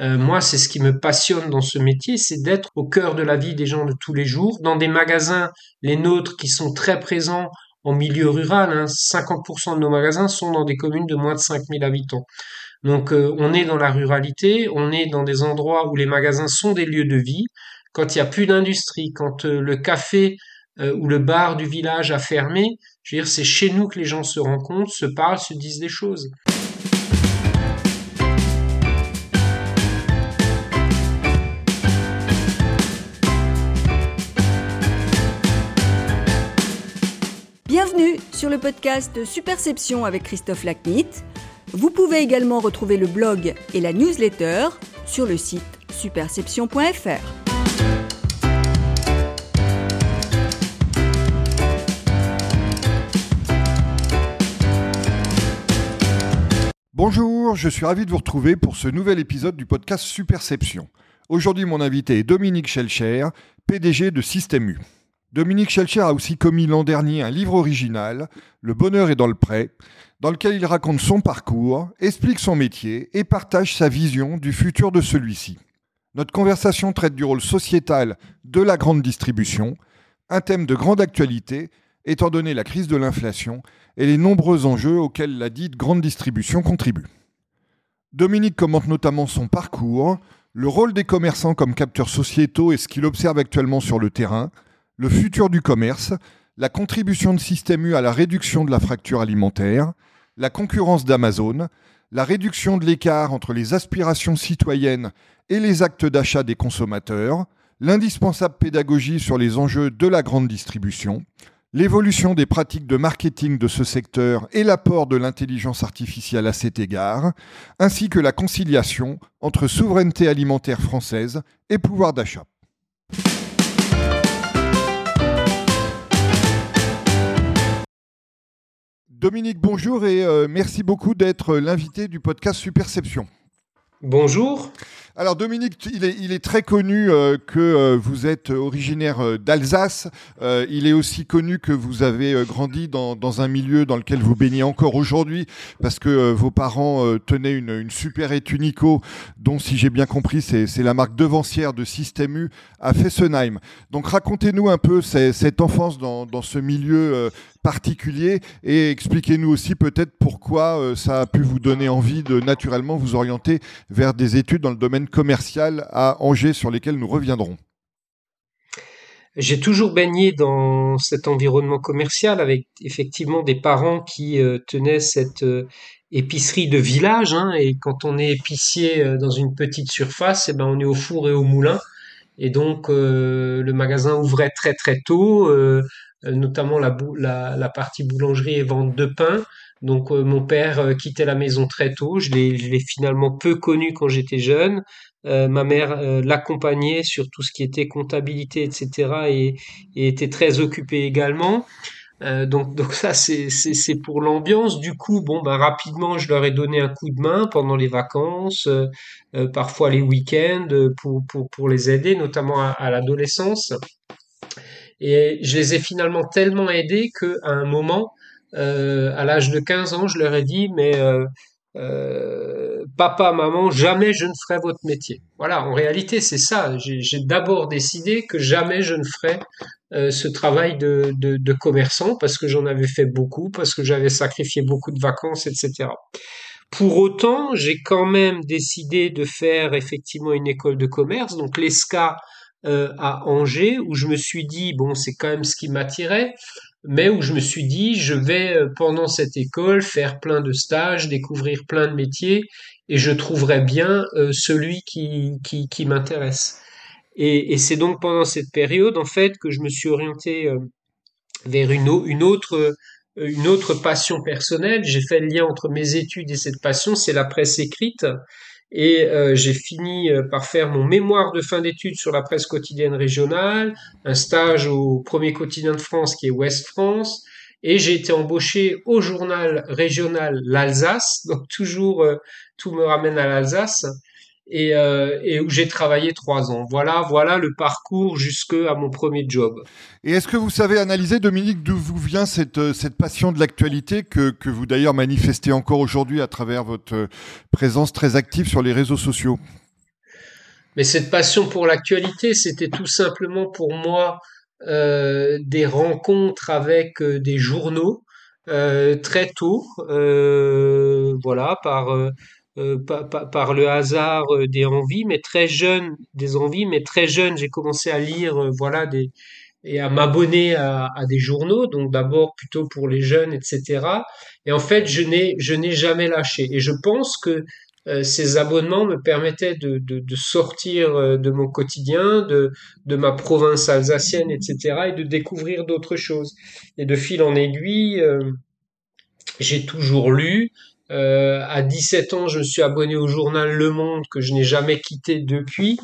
moi, c'est ce qui me passionne dans ce métier, c'est d'être au cœur de la vie des gens de tous les jours, dans des magasins, les nôtres, qui sont très présents en milieu rural. Hein, 50% de nos magasins sont dans des communes de moins de 5000 habitants. Donc on est dans la ruralité, on est dans des endroits où les magasins sont des lieux de vie. Quand il n'y a plus d'industrie, quand le café ou le bar du village a fermé, je veux dire, c'est chez nous que les gens se rencontrent, se parlent, se disent des choses. Bienvenue sur le podcast Superception avec Christophe Lacnit. Vous pouvez également retrouver le blog et la newsletter sur le site superception.fr. Bonjour, je suis ravi de vous retrouver pour ce nouvel épisode du podcast Superception. Aujourd'hui, mon invité est Dominique Schelcher, PDG de Système U. Dominique Schelcher a aussi commis l'an dernier un livre original, Le bonheur est dans le prêt, dans lequel il raconte son parcours, explique son métier et partage sa vision du futur de celui-ci. Notre conversation traite du rôle sociétal de la grande distribution, un thème de grande actualité étant donné la crise de l'inflation et les nombreux enjeux auxquels la dite grande distribution contribue. Dominique commente notamment son parcours, le rôle des commerçants comme capteurs sociétaux et ce qu'il observe actuellement sur le terrain, le futur du commerce, la contribution de Système U à la réduction de la fracture alimentaire, la concurrence d'Amazon, la réduction de l'écart entre les aspirations citoyennes et les actes d'achat des consommateurs, l'indispensable pédagogie sur les enjeux de la grande distribution, l'évolution des pratiques de marketing de ce secteur et l'apport de l'intelligence artificielle à cet égard, ainsi que la conciliation entre souveraineté alimentaire française et pouvoir d'achat. Dominique, bonjour et euh, merci beaucoup d'être l'invité du podcast Superception. Bonjour. Alors Dominique, il est, très connu euh, que euh, vous êtes originaire euh, d'Alsace. il est aussi connu que vous avez grandi dans, un milieu dans lequel vous baignez encore aujourd'hui parce que vos parents tenaient une, super étunico dont, si j'ai bien compris, c'est la marque devancière de Système U à Fessenheim. Donc racontez-nous un peu cette enfance dans, dans ce milieu particulier et expliquez-nous aussi peut-être pourquoi ça a pu vous donner envie de naturellement vous orienter vers des études dans le domaine commercial à Angers sur lesquels nous reviendrons j'ai toujours baigné dans cet environnement commercial avec effectivement des parents qui euh, tenaient cette euh, épicerie de village. Hein, et quand on est épicier euh, dans une petite surface, et eh ben on est au four et au moulin. Et donc le magasin ouvrait très très tôt, notamment la, la, la, partie boulangerie et vente de pain. Donc mon père quittait la maison très tôt. Je l'ai finalement peu connu quand j'étais jeune. Euh, ma mère euh, l'accompagnait sur tout ce qui était comptabilité, etc. et, était très occupée également. Euh, donc, donc ça c'est pour l'ambiance. Du coup, bon ben rapidement, je leur ai donné un coup de main pendant les vacances, parfois les week-ends pour, pour pour les aider, notamment à, à l'adolescence. Et je les ai finalement tellement aidés que à un moment, à l'âge de 15 ans, je leur ai dit mais euh, papa, maman, jamais je ne ferai votre métier. Voilà, en réalité, c'est ça. J'ai d'abord décidé que jamais je ne ferai euh, ce travail de, de, commerçant parce que j'en avais fait beaucoup, parce que j'avais sacrifié beaucoup de vacances, etc. Pour autant, j'ai quand même décidé de faire effectivement une école de commerce, donc l'ESCA euh, à Angers, où je me suis dit, bon, c'est quand même ce qui m'attirait mais où je me suis dit, je vais euh, pendant cette école faire plein de stages, découvrir plein de métiers, et je trouverai bien euh, celui qui, qui, qui m'intéresse. Et, et c'est donc pendant cette période, en fait, que je me suis orienté euh, vers une, une, autre, une autre passion personnelle. J'ai fait le lien entre mes études et cette passion, c'est la presse écrite. Et euh, j'ai fini euh, par faire mon mémoire de fin d'études sur la presse quotidienne régionale, un stage au premier quotidien de France qui est Ouest France, et j'ai été embauché au journal régional l'Alsace, donc toujours euh, tout me ramène à l'Alsace, et, euh, et où j'ai travaillé trois ans. Voilà, voilà le parcours jusque à mon premier job. Et est-ce que vous savez analyser, Dominique, d'où vous vient cette, euh, cette passion de l'actualité que, que vous d'ailleurs manifestez encore aujourd'hui à travers votre euh, présence très active sur les réseaux sociaux? Mais cette passion pour l'actualité, c'était tout simplement pour moi euh, des rencontres avec des journaux euh, très tôt, voilà, par, euh, par, le hasard euh, des envies, mais très jeune, des envies, mais très jeune, j'ai commencé à lire, euh, voilà, des, et à m'abonner à, des journaux, donc d'abord plutôt pour les jeunes, etc. Et en fait, je n'ai, je n'ai jamais lâché. Et je pense que ces abonnements me permettaient de, sortir de mon quotidien, de, ma province alsacienne, etc., et de découvrir d'autres choses. Et de fil en aiguille, j'ai toujours lu. Euh, à 17 ans, je me suis abonné au journal Le Monde que je n'ai jamais quitté depuis.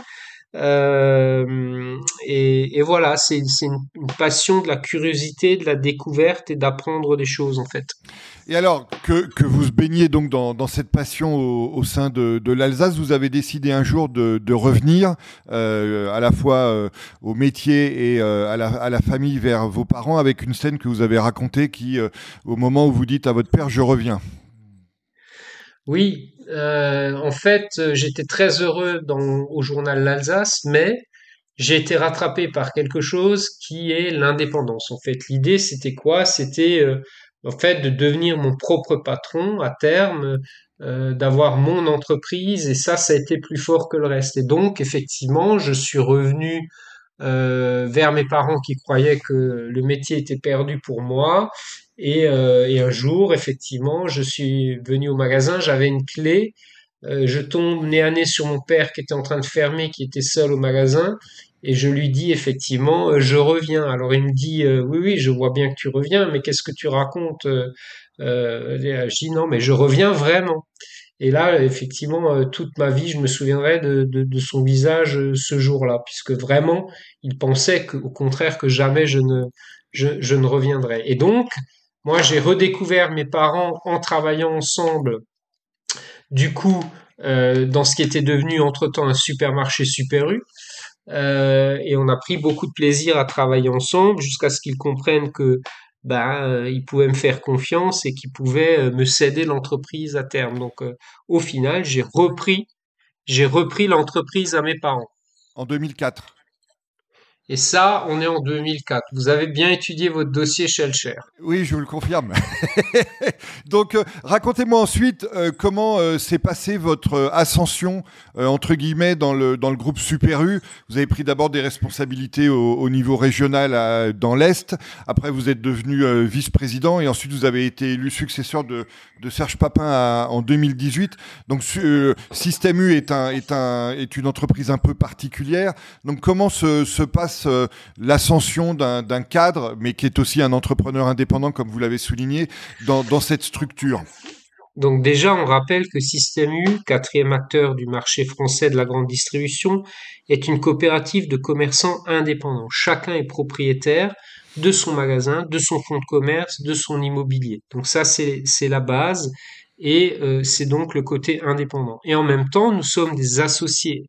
Euh, et, voilà, c'est une, passion de la curiosité, de la découverte et d'apprendre des choses en fait. Et alors que, que vous baignez donc dans, cette passion au, sein de, l'Alsace, vous avez décidé un jour de, revenir euh, à la fois euh, au métier et à, la, famille vers vos parents avec une scène que vous avez racontée qui, au moment où vous dites à votre père, je reviens. Oui, euh, en fait, euh, j'étais très heureux dans, au journal L'Alsace, mais j'ai été rattrapé par quelque chose qui est l'indépendance. En fait, l'idée, c'était quoi? C'était euh, en fait de devenir mon propre patron à terme, d'avoir mon entreprise, et ça, ça a été plus fort que le reste. Et donc, effectivement, je suis revenu vers mes parents qui croyaient que le métier était perdu pour moi. Et, euh, et un jour, effectivement, je suis venu au magasin, j'avais une clé, euh, je tombe nez à nez sur mon père qui était en train de fermer, qui était seul au magasin, et je lui dis effectivement, euh, je reviens. Alors il me dit, euh, oui, oui, je vois bien que tu reviens, mais qu'est-ce que tu racontes? Euh, je dis non, mais je reviens vraiment. Et là, effectivement, toute ma vie, je me souviendrai de, de, de son visage ce jour-là, puisque vraiment, il pensait que, au contraire que jamais je ne, je, je ne reviendrai. Et donc, moi, j'ai redécouvert mes parents en travaillant ensemble, du coup, euh, dans ce qui était devenu entre-temps un supermarché Super U. Euh, et on a pris beaucoup de plaisir à travailler ensemble jusqu'à ce qu'ils comprennent que ben, euh, ils pouvaient me faire confiance et qu'ils pouvaient euh, me céder l'entreprise à terme. Donc, au final, j'ai repris, j'ai repris l'entreprise à mes parents. En 2004. Et ça, on est en 2004. Vous avez bien étudié votre dossier Shellshare. Oui, je vous le confirme. Donc, euh, racontez-moi ensuite euh, comment euh, s'est passée votre ascension, entre guillemets, dans le, dans le groupe Super U. Vous avez pris d'abord des responsabilités au, au niveau régional dans l'Est. Après, vous êtes devenu vice-président et ensuite, vous avez été élu successeur de, de Serge Papin à- en 2018. Donc, Système U est, un, est, un, est une entreprise un peu particulière. Donc, comment se, se passe euh, l'ascension d'un cadre, mais qui est aussi un entrepreneur indépendant, comme vous l'avez souligné, dans, cette structure Donc déjà, on rappelle que Système U, quatrième acteur du marché français de la grande distribution, est une coopérative de commerçants indépendants. Chacun est propriétaire de son magasin, de son fonds de commerce, de son immobilier. Donc ça, c'est c'est la base et euh, c'est donc le côté indépendant. Et en même temps, nous sommes des associés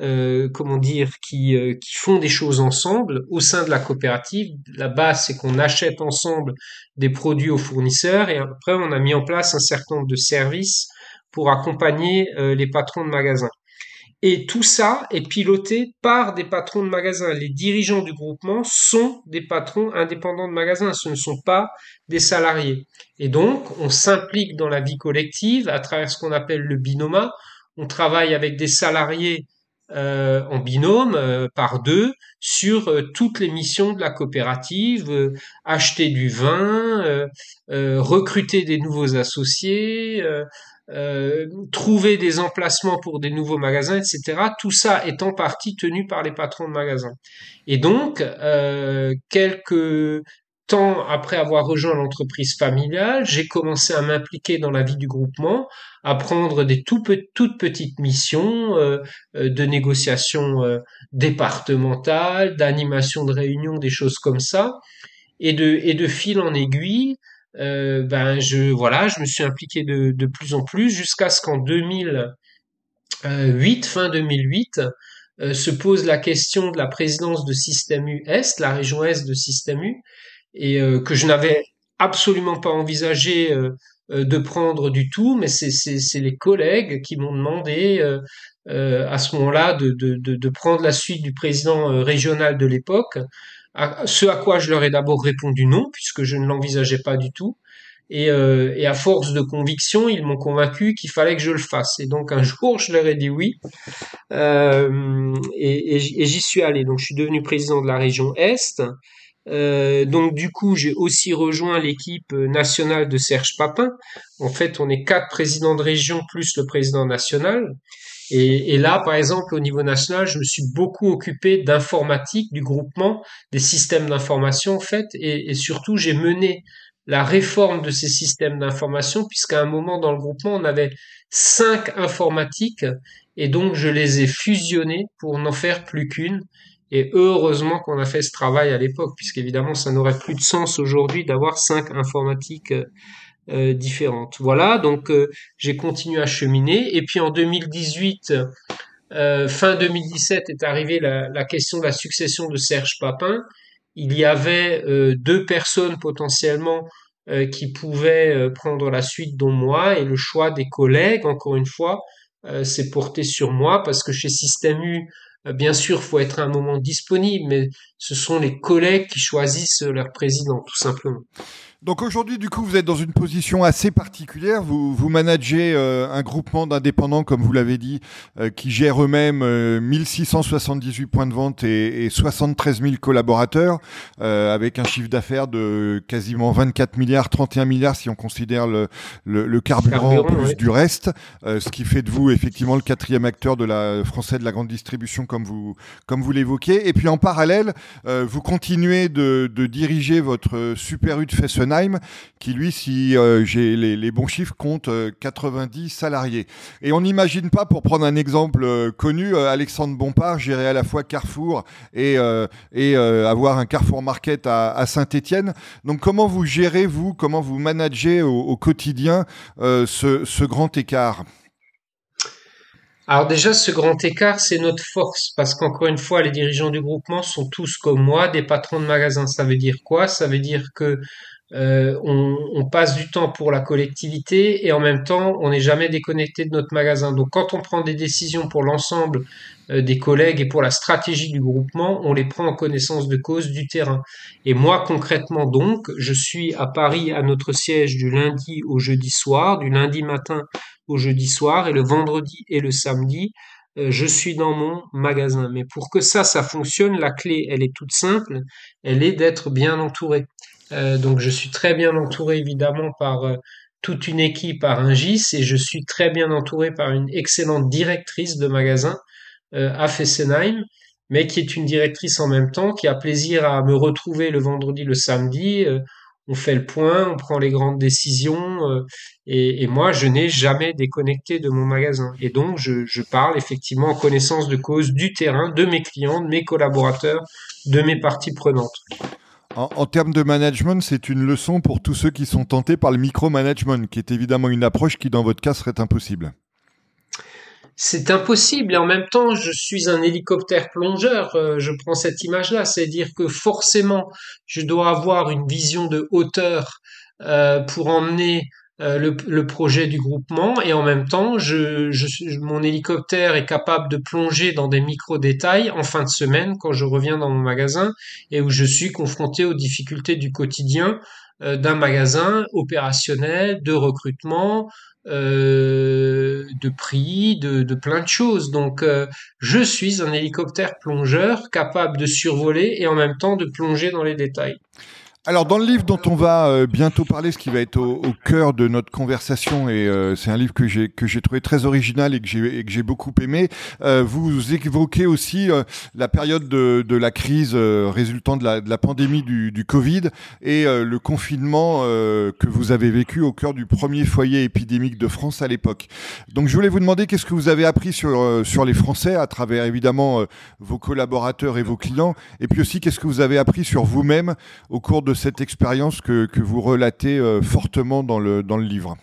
euh, comment dire, qui, euh, qui font des choses ensemble au sein de la coopérative. La base, c'est qu'on achète ensemble des produits aux fournisseurs et après, on a mis en place un certain nombre de services pour accompagner euh, les patrons de magasins. Et tout ça est piloté par des patrons de magasins. Les dirigeants du groupement sont des patrons indépendants de magasins, ce ne sont pas des salariés. Et donc, on s'implique dans la vie collective à travers ce qu'on appelle le binoma. On travaille avec des salariés euh, en binôme euh, par deux sur euh, toutes les missions de la coopérative, euh, acheter du vin, recruter des nouveaux associés, trouver des emplacements pour des nouveaux magasins, etc. Tout ça est en partie tenu par les patrons de magasins. Et donc, quelques temps après avoir rejoint l'entreprise familiale, j'ai commencé à m'impliquer dans la vie du groupement, à prendre des tout toutes petites missions euh, euh, de négociation euh, départementale, d'animation de réunions, des choses comme ça. Et de, et de fil en aiguille, euh, ben je voilà, je me suis impliqué de, de plus en plus jusqu'à ce qu'en 2008, fin 2008, euh, se pose la question de la présidence de Système U Est, la région Est de Système U, et euh, que je n'avais absolument pas envisagé euh, de prendre du tout, mais c'est les collègues qui m'ont demandé à ce moment-là de, de, de, prendre la suite du président régional de l'époque. Ce à quoi je leur ai d'abord répondu non, puisque je ne l'envisageais pas du tout. Et, euh, et, à force de conviction, ils m'ont convaincu qu'il fallait que je le fasse. Et donc un jour, je leur ai dit oui. Euh, et, et j'y suis allé. Donc je suis devenu président de la région Est. Euh, donc du coup, j'ai aussi rejoint l'équipe nationale de Serge Papin. En fait, on est quatre présidents de région plus le président national. Et, et, là, par exemple, au niveau national, je me suis beaucoup occupé d'informatique, du groupement, des systèmes d'information, en fait, et, et surtout, j'ai mené la réforme de ces systèmes d'information, puisqu'à un moment dans le groupement, on avait cinq informatiques, et donc je les ai fusionnés pour n'en faire plus qu'une. Et heureusement qu'on a fait ce travail à l'époque, puisqu'évidemment, ça n'aurait plus de sens aujourd'hui d'avoir cinq informatiques euh, différentes. Voilà, donc euh, j'ai continué à cheminer. Et puis en 2018, euh, fin 2017, est arrivée la, la, question de la succession de Serge Papin il y avait euh, deux personnes potentiellement euh, qui pouvaient euh, prendre la suite, dont moi, et le choix des collègues, encore une fois, s'est porté sur moi parce que chez Système bien sûr, faut être à un moment disponible, mais ce sont les collègues qui choisissent leur président, tout simplement. Donc aujourd'hui, du coup, vous êtes dans une position assez particulière. Vous, vous managez euh, un groupement d'indépendants, comme vous l'avez dit, euh, qui gère eux-mêmes 1678 euh, points de vente et, et 73 000 collaborateurs, avec un chiffre d'affaires de quasiment 24 milliards, 31 milliards si on considère le, le, le carburant, plus du reste, ce qui fait de vous effectivement le quatrième acteur de la français de la grande distribution, comme vous comme vous l'évoquez. Et puis en parallèle, vous continuez de, de diriger votre Super U de Fessenheim qui lui, si euh, j'ai les, bons chiffres, compte 90 euh, salariés. Et on n'imagine pas, pour prendre un exemple euh, connu, Alexandre Bompard gérer à la fois Carrefour et, avoir un Carrefour Market à, Saint-Étienne. Donc comment vous gérez, vous, comment vous managez au, quotidien ce, ce grand écart? Alors déjà, ce grand écart, c'est notre force, parce qu'encore une fois, les dirigeants du groupement sont tous comme moi, des patrons de magasins. Ça veut dire quoi? Ça veut dire que euh, on, passe du temps pour la collectivité et en même temps, on n'est jamais déconnecté de notre magasin. Donc quand on prend des décisions pour l'ensemble euh, des collègues et pour la stratégie du groupement, on les prend en connaissance de cause du terrain. Et moi, concrètement donc, je suis à Paris à notre siège du lundi au jeudi soir, du lundi matin au jeudi soir, et le vendredi et le samedi, euh, je suis dans mon magasin. Mais pour que ça, ça fonctionne, la clé, elle est toute simple, elle est d'être bien entouré. Euh, donc je suis très bien entouré évidemment par euh, toute une équipe par un GIS et je suis très bien entouré par une excellente directrice de magasin euh, à Fessenheim, mais qui est une directrice en même temps, qui a plaisir à me retrouver le vendredi, le samedi. on fait le point, on prend les grandes décisions et, moi je n'ai jamais déconnecté de mon magasin. Et donc je parle effectivement en connaissance de cause du terrain, de mes clients, de mes collaborateurs, de mes parties prenantes. En, termes de management, c'est une leçon pour tous ceux qui sont tentés par le micromanagement, qui est évidemment une approche qui, dans votre cas, serait impossible. C'est impossible et en même temps, je suis un hélicoptère plongeur. Euh, je prends cette image-là, c'est-à-dire que forcément, je dois avoir une vision de hauteur euh, pour emmener euh, le, projet du groupement et en même temps, je, mon hélicoptère est capable de plonger dans des micro-détails en fin de semaine quand je reviens dans mon magasin et où je suis confronté aux difficultés du quotidien euh, d'un magasin opérationnel, de recrutement, euh, de prix, de, de, plein de choses. Donc, je suis un hélicoptère plongeur capable de survoler et en même temps de plonger dans les détails. Alors dans le livre dont on va euh, bientôt parler, ce qui va être au, cœur de notre conversation, et euh, c'est un livre que j'ai que j'ai trouvé très original et que j'ai que j'ai beaucoup aimé. Euh, vous évoquez aussi la période de, la crise résultant de la, de la pandémie du, du Covid et le confinement que vous avez vécu au cœur du premier foyer épidémique de France à l'époque. Donc je voulais vous demander qu'est-ce que vous avez appris sur sur les Français à travers évidemment vos collaborateurs et vos clients, et puis aussi qu'est-ce que vous avez appris sur vous-même au cours de cette expérience que, que, vous relatez euh, fortement dans le, dans le livre.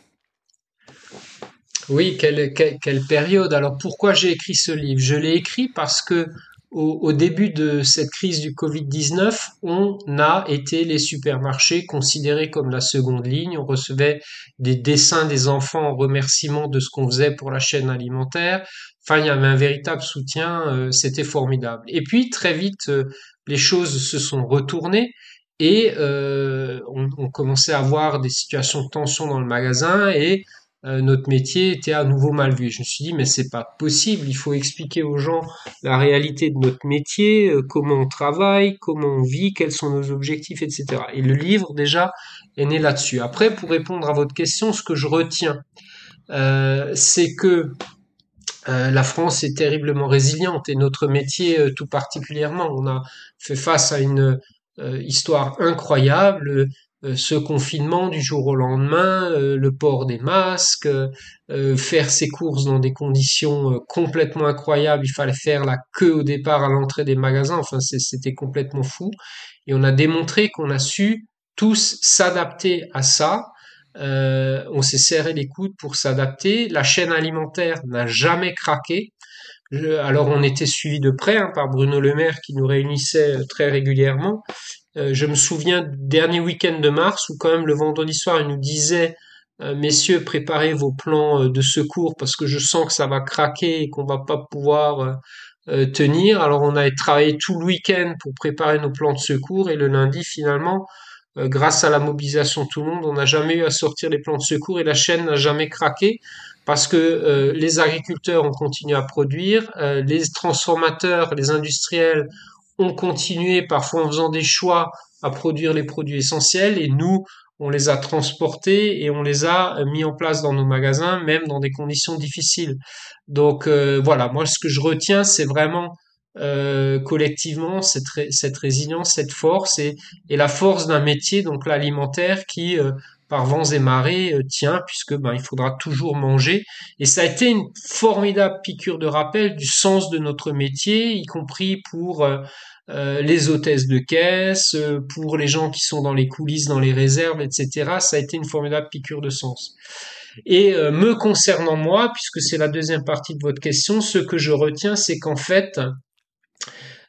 Oui, quelle, quelle, quelle période. Alors pourquoi j'ai écrit ce livre? Je l'ai écrit parce que au, début de cette crise du Covid-19, on a été les supermarchés considérés comme la seconde ligne. On recevait des dessins des enfants en remerciement de ce qu'on faisait pour la chaîne alimentaire. Enfin, il y avait un véritable soutien, euh, c'était formidable. Et puis, très vite, euh, les choses se sont retournées et euh, on, on, commençait à avoir des situations de tension dans le magasin et euh, notre métier était à nouveau mal vu. Je me suis dit mais c'est pas possible, il faut expliquer aux gens la réalité de notre métier, euh, comment on travaille, comment on vit, quels sont nos objectifs, etc. Et le livre déjà est né là-dessus. Après, pour répondre à votre question, ce que je retiens, euh, c'est que la France est terriblement résiliente et notre métier tout particulièrement. On a fait face à une histoire incroyable euh, ce confinement du jour au lendemain, euh, le port des masques, euh, faire ses courses dans des conditions complètement incroyables. Il fallait faire la queue au départ à l'entrée des magasins. Enfin, c'était complètement fou. Et on a démontré qu'on a su tous s'adapter à ça. on s'est serré les coudes pour s'adapter. La chaîne alimentaire n'a jamais craqué. Alors on était suivi de près hein, par Bruno Le Maire qui nous réunissait très régulièrement euh, je me souviens du dernier week-end de mars où quand même le vendredi soir il nous disait euh, messieurs préparez vos plans euh, de secours parce que je sens que ça va craquer et qu'on va pas pouvoir tenir. Alors on a travaillé tout le week-end pour préparer nos plans de secours et le lundi finalement grâce à la mobilisation de tout le monde, on n'a jamais eu à sortir les plans de secours et la chaîne n'a jamais craqué parce que les agriculteurs ont continué à produire, les transformateurs, les industriels ont continué parfois en faisant des choix à produire les produits essentiels et nous, on les a transportés et on les a mis en place dans nos magasins, même dans des conditions difficiles. Donc euh, voilà, moi ce que je retiens, c'est vraiment euh, collectivement cette, cette résilience, cette force et, et la force d'un métier, donc l'alimentaire, qui euh, par vents et marées tient, puisque ben il faudra toujours manger. Et ça a été une formidable piqûre de rappel du sens de notre métier, y compris pour euh, les hôtesses de caisse, euh, pour les gens qui sont dans les coulisses, dans les réserves, etc. Ça a été une formidable piqûre de sens. Et euh, me concernant moi, puisque c'est la deuxième partie de votre question, ce que je retiens, c'est qu'en fait,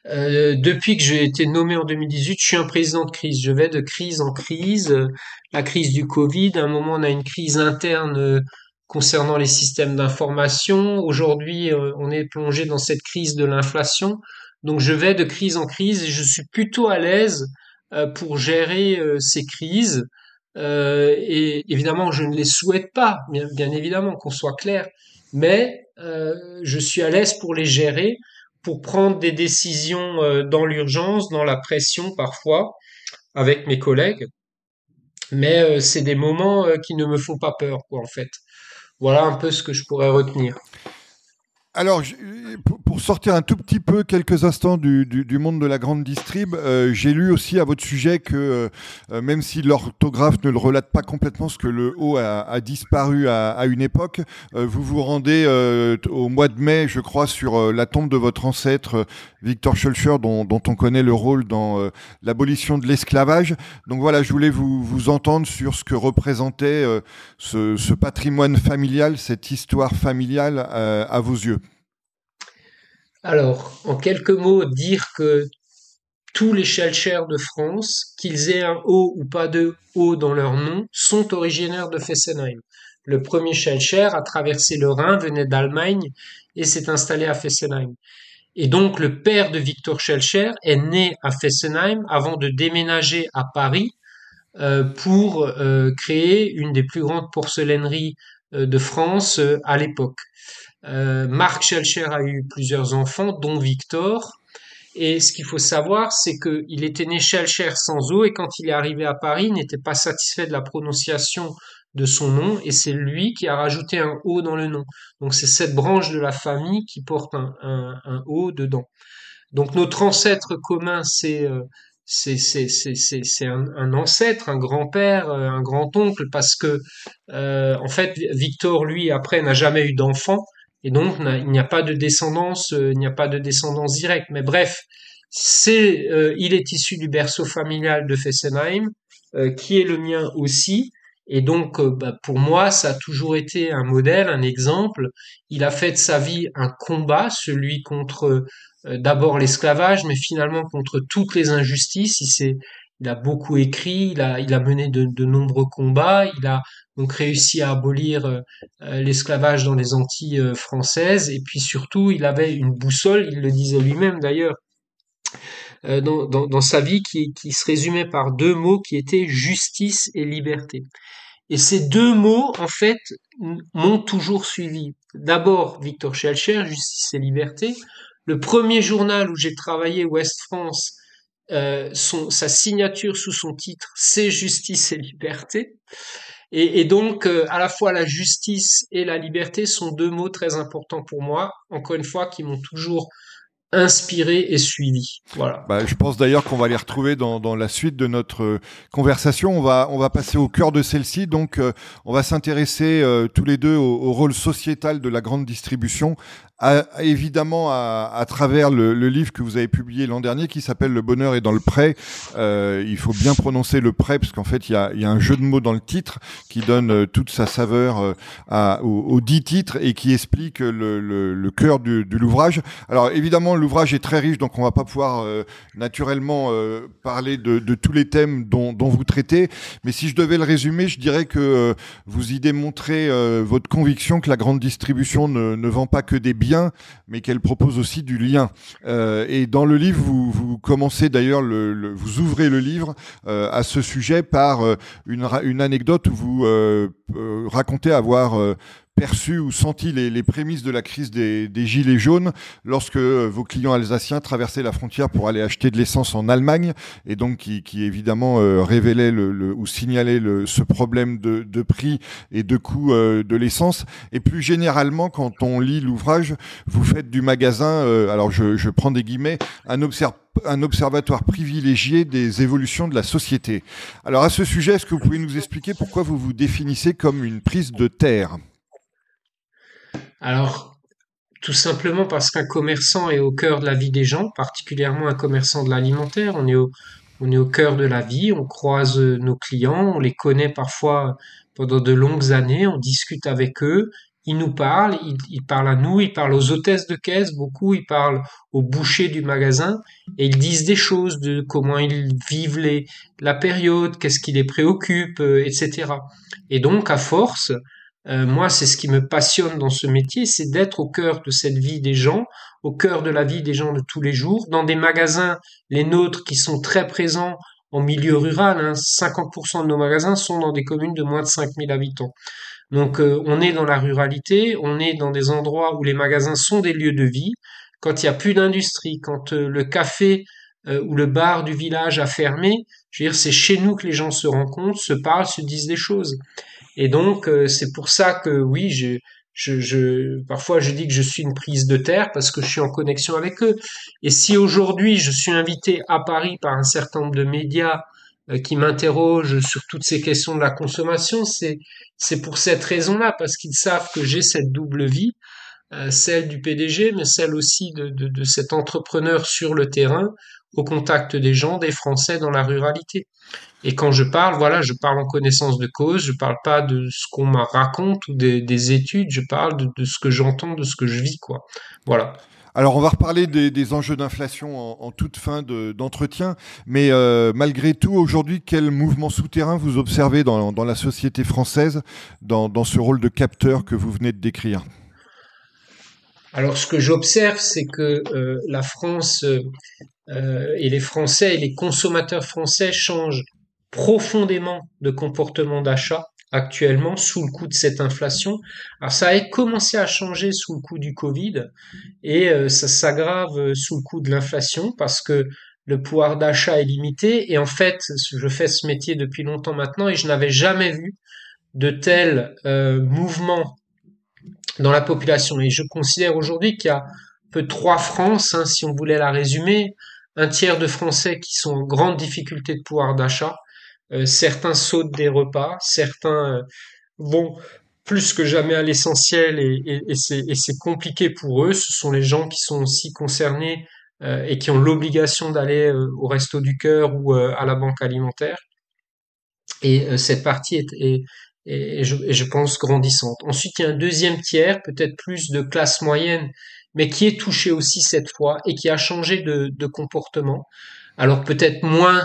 depuis que j'ai été nommé en 2018, je suis un président de crise. Je vais de crise en crise. la crise du Covid, à un moment on a une crise interne concernant les systèmes d'information. Aujourd'hui, on est plongé dans cette crise de l'inflation. Donc je vais de crise en crise et je suis plutôt à l'aise euh, pour gérer euh, ces crises. Euh, et évidemment, je ne les souhaite pas, bien, bien évidemment, qu'on soit clair, mais je suis à l'aise pour les gérer, pour prendre des décisions dans l'urgence, dans la pression parfois, avec mes collègues. Mais c'est des moments qui ne me font pas peur, quoi, en fait. Voilà un peu ce que je pourrais retenir. Alors, pour sortir un tout petit peu quelques instants du, monde de la grande distrib, euh, j'ai lu aussi à votre sujet que euh, euh, même si l'orthographe ne le relate pas complètement, ce que le O a, disparu à, une époque, vous vous rendez au mois de mai, je crois, sur la tombe de votre ancêtre Victor Schulcher, dont, on connaît le rôle dans l'abolition de l'esclavage. Donc voilà, je voulais vous, entendre sur ce que représentait ce, patrimoine familial, cette histoire familiale à vos yeux. Alors, en quelques mots, dire que tous les Schelcher de France, qu'ils aient un O ou pas de O dans leur nom, sont originaires de Fessenheim. Le premier Schelcher a traversé le Rhin, venait d'Allemagne et s'est installé à Fessenheim. Et donc le père de Victor Schelcher est né à Fessenheim avant de déménager à Paris euh, pour euh, créer une des plus grandes porcelaineries euh, de France à l'époque. Euh, Marc Schelcher a eu plusieurs enfants, dont Victor. Et ce qu'il faut savoir, c'est qu'il était né Schelcher sans eau et quand il est arrivé à Paris, il n'était pas satisfait de la prononciation de son nom et c'est lui qui a rajouté un O dans le nom. Donc c'est cette branche de la famille qui porte un, O dedans. Donc notre ancêtre commun, c'est euh, c'est un, un, ancêtre, un grand-père, euh, un grand-oncle, parce que euh, en fait Victor lui après n'a jamais eu d'enfant et donc il n'y a pas de descendance, euh, il n'y a pas de descendance directe. Mais bref, c'est, euh, il est issu du berceau familial de Fessenheim, euh, qui est le mien aussi. Et donc, bah, pour moi, ça a toujours été un modèle, un exemple. Il a fait de sa vie un combat, celui contre d'abord l'esclavage, mais finalement contre toutes les injustices. Il il a beaucoup écrit, il a, il a mené de, de, nombreux combats, il a donc réussi à abolir euh, euh, l'esclavage dans les Antilles euh, françaises, et puis surtout, il avait une boussole, il le disait lui-même d'ailleurs, dans, sa vie, qui, se résumait par deux mots qui étaient justice et liberté. Et ces deux mots, en fait, m'ont toujours suivi. D'abord, Victor Schellcher, justice et liberté. Le premier journal où j'ai travaillé, Ouest France, sa signature sous son titre, c'est justice et liberté. Et, donc, euh, à la fois la justice et la liberté sont deux mots très importants pour moi, encore une fois, qui m'ont toujours inspiré et suivi. Voilà. Bah, je pense d'ailleurs qu'on va les retrouver dans, la suite de notre euh, conversation. On va, on va passer au cœur de celle-ci. Donc, euh, on va s'intéresser tous les deux au, rôle sociétal de la grande distribution à, évidemment à, à travers le, le, livre que vous avez publié l'an dernier qui s'appelle Le bonheur est dans le prêt. Euh, il faut bien prononcer le prêt parce qu'en fait il y a, y a, un jeu de mots dans le titre qui donne euh, toute sa saveur euh, à, aux, aux, dix titres et qui explique le, le, le cœur de l'ouvrage. Alors évidemment l'ouvrage est très riche donc on va pas pouvoir euh, naturellement euh, parler de, de, tous les thèmes dont, dont, vous traitez. Mais si je devais le résumer, je dirais que vous y démontrez votre conviction que la grande distribution ne, ne vend pas que des mais qu'elle propose aussi du lien. Euh, et dans le livre, vous, commencez d'ailleurs, le, le, vous ouvrez le livre euh, à ce sujet par euh, une, anecdote où vous racontez avoir perçu ou senti les, prémices de la crise des, gilets jaunes lorsque vos clients alsaciens traversaient la frontière pour aller acheter de l'essence en Allemagne et donc qui, évidemment euh, révélait le, ou signalait ce problème de, prix et de coût euh, de l'essence. Et plus généralement, quand on lit l'ouvrage, vous faites du magasin, euh, alors je, prends des guillemets, un observatoire privilégié des évolutions de la société. Alors à ce sujet, est-ce que vous pouvez nous expliquer pourquoi vous vous définissez comme une prise de terre? Alors, tout simplement parce qu'un commerçant est au cœur de la vie des gens, particulièrement un commerçant de l'alimentaire. On est au, on cœur de la vie, on croise nos clients, on les connaît parfois pendant de longues années, on discute avec eux, ils nous parlent, ils, parlent à nous, ils parlent aux hôtesses de caisse, beaucoup, ils parlent aux bouchers du magasin, et ils disent des choses de comment ils vivent la période, qu'est-ce qui les préoccupe, euh, etc. Et donc, à force, euh, moi, c'est ce qui me passionne dans ce métier, c'est d'être au cœur de cette vie des gens, au cœur de la vie des gens de tous les jours, dans des magasins, les nôtres, qui sont très présents en milieu rural. Hein, 50% de nos magasins sont dans des communes de moins de 5000 habitants. Donc, euh, on est dans la ruralité, on est dans des endroits où les magasins sont des lieux de vie. Quand il n'y a plus d'industrie, quand euh, le café euh, ou le bar du village a fermé, je veux dire, c'est chez nous que les gens se rencontrent, se parlent, se disent des choses. Et donc, euh, c'est pour ça que oui, je, parfois je dis que je suis une prise de terre parce que je suis en connexion avec eux. Et si aujourd'hui je suis invité à Paris par un certain nombre de médias euh, qui m'interrogent sur toutes ces questions de la consommation, c'est pour cette raison-là, parce qu'ils savent que j'ai cette double vie, euh, celle du PDG, mais celle aussi de cet entrepreneur sur le terrain, au contact des gens, des Français dans la ruralité. Et quand je parle, voilà, je parle en connaissance de cause, je parle pas de ce qu'on me raconte ou des, des, études, je parle de, de ce que j'entends, de ce que je vis, quoi. Voilà. Alors, on va reparler des, des enjeux d'inflation en, en, toute fin d'entretien, mais euh, malgré tout, aujourd'hui, quel mouvement souterrain vous observez dans, dans la société française, dans, dans, ce rôle de capteur que vous venez de décrire? Alors, ce que j'observe, c'est que euh, la France euh, et les Français et les consommateurs français changent profondément de comportement d'achat actuellement sous le coup de cette inflation. Alors ça a commencé à changer sous le coup du Covid et euh, ça s'aggrave euh, sous le coup de l'inflation parce que le pouvoir d'achat est limité et en fait je fais ce métier depuis longtemps maintenant et je n'avais jamais vu de tels euh, mouvements dans la population et je considère aujourd'hui qu'il y a peu trois France, hein, si on voulait la résumer, un tiers de Français qui sont en grande difficulté de pouvoir d'achat, certains sautent des repas, certains euh, vont plus que jamais à l'essentiel et, et, et c'est compliqué pour eux. Ce sont les gens qui sont aussi concernés euh, et qui ont l'obligation d'aller euh, au resto du cœur ou euh, à la banque alimentaire. Et cette partie est, je, pense grandissante. Ensuite, il y a un deuxième tiers, peut-être plus de classe moyenne, mais qui est touché aussi cette fois et qui a changé de, de comportement. Alors peut-être moins euh,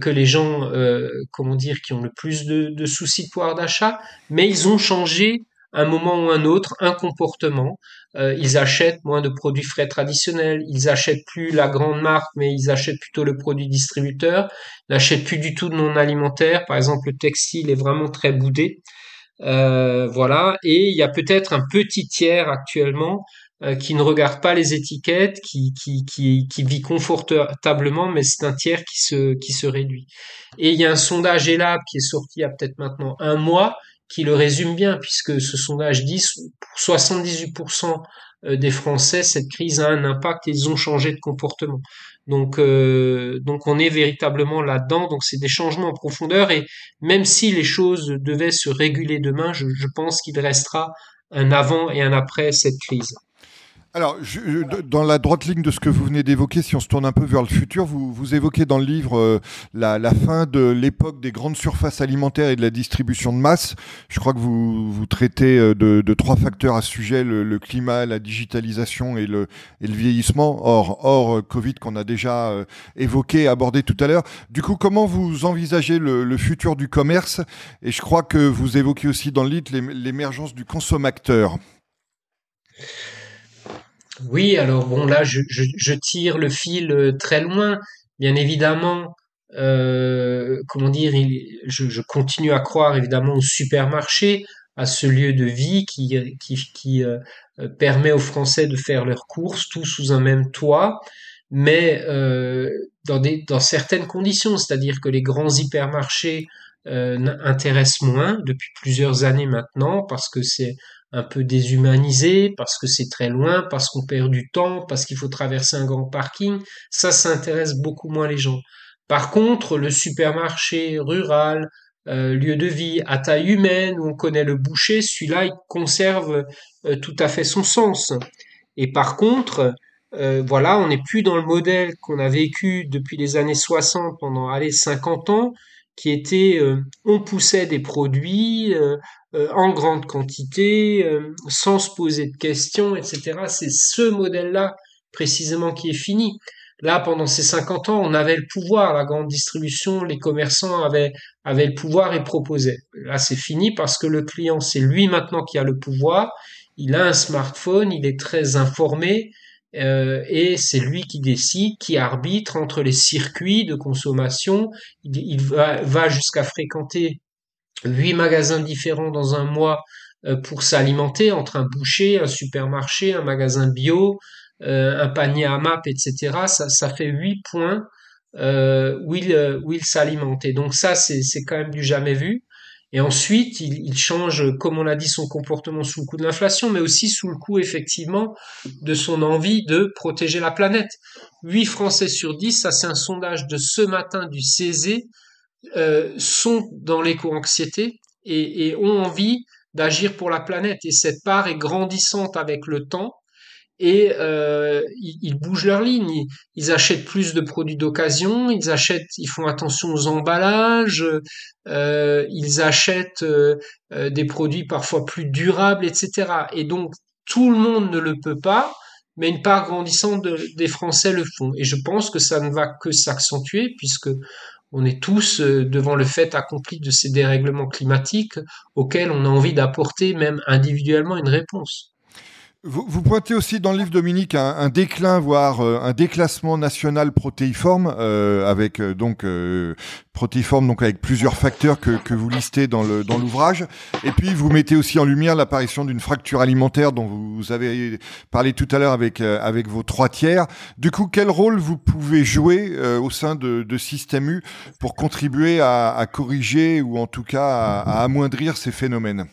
que les gens, euh, comment dire, qui ont le plus de, de soucis de pouvoir d'achat, mais ils ont changé un moment ou un autre un comportement. Euh, ils achètent moins de produits frais traditionnels, ils achètent plus la grande marque, mais ils achètent plutôt le produit distributeur. Ils n'achètent plus du tout de non alimentaire. Par exemple, le textile est vraiment très boudé. Euh, voilà. Et il y a peut-être un petit tiers actuellement euh, qui ne regarde pas les étiquettes, qui, qui, qui, qui vit confortablement, mais c'est un tiers qui se, qui se réduit. Et il y a un sondage ELAB qui est sorti il y a peut-être maintenant un mois, qui le résume bien, puisque ce sondage dit pour 78% euh, des Français, cette crise a un impact et ils ont changé de comportement. Donc, euh, donc on est véritablement là-dedans. Donc c'est des changements en profondeur et même si les choses devaient se réguler demain, je, je pense qu'il restera un avant et un après cette crise. Alors, dans la droite ligne de ce que vous venez d'évoquer, si on se tourne un peu vers le futur, vous, évoquez dans le livre euh, la, fin de l'époque des grandes surfaces alimentaires et de la distribution de masse. Je crois que vous, traitez euh, de, trois facteurs à ce sujet, le, climat, la digitalisation et le, vieillissement, hors, hors euh, Covid qu'on a déjà évoqué, abordé tout à l'heure. Du coup, comment vous envisagez le, futur du commerce? Et je crois que vous évoquez aussi dans le livre l'émergence du consommateur. Oui, alors bon, là, je, tire le fil euh, très loin. Bien évidemment, euh, comment dire, je, continue à croire évidemment au supermarché, à ce lieu de vie qui, euh, permet aux Français de faire leurs courses, tout sous un même toit, mais dans, certaines conditions, c'est-à-dire que les grands hypermarchés intéressent moins depuis plusieurs années maintenant, parce que c'est un peu déshumanisé, parce que c'est très loin, parce qu'on perd du temps, parce qu'il faut traverser un grand parking, ça, ça beaucoup moins les gens. Par contre, le supermarché rural, euh, lieu de vie à taille humaine, où on connaît le boucher, celui-là, il conserve euh, tout à fait son sens. Et par contre, euh, voilà, on n'est plus dans le modèle qu'on a vécu depuis les années 60 pendant, allez, 50 ans, qui était, on poussait des produits, euh, en grande quantité, euh, sans se poser de questions, etc. C'est ce modèle-là précisément qui est fini. Là, pendant ces 50 ans, on avait le pouvoir, la grande distribution, les commerçants avaient, avaient le pouvoir et proposaient. Là, c'est fini parce que le client, c'est lui maintenant qui a le pouvoir. Il a un smartphone, il est très informé euh, et c'est lui qui décide, qui arbitre entre les circuits de consommation. Il, va, va jusqu'à fréquenter huit magasins différents dans un mois euh, pour s'alimenter entre un boucher, un supermarché, un magasin bio, euh, un panier à map, etc. Ça, ça fait huit points euh, où il, où il s'alimente. Et donc ça, c'est, c'est quand même du jamais vu. Et ensuite, il, il change, comme on l'a dit, son comportement sous le coup de l'inflation, mais aussi sous le coup, effectivement, de son envie de protéger la planète. 8 Français sur 10, ça c'est un sondage de ce matin du CESE, euh, sont dans l'éco-anxiété et, et, ont envie d'agir pour la planète. Et cette part est grandissante avec le temps et euh, ils, bougent leur ligne. Ils, achètent plus de produits d'occasion, ils achètent, ils font attention aux emballages, euh, ils achètent euh, euh, des produits parfois plus durables, etc. Et donc tout le monde ne le peut pas, mais une part grandissante des Français le font. Et je pense que ça ne va que s'accentuer puisque on est tous euh, devant le fait accompli de ces dérèglements climatiques auxquels on a envie d'apporter même individuellement une réponse. Vous, pointez aussi dans le livre Dominique un, déclin, voire euh, un déclassement national protéiforme, euh, avec donc protéiforme donc avec plusieurs facteurs que, vous listez dans l'ouvrage. Et puis vous mettez aussi en lumière l'apparition d'une fracture alimentaire dont vous avez parlé tout à l'heure avec euh, avec vos trois tiers. Du coup, quel rôle vous pouvez jouer euh, au sein de, Système U pour contribuer à, corriger ou en tout cas à amoindrir ces phénomènes?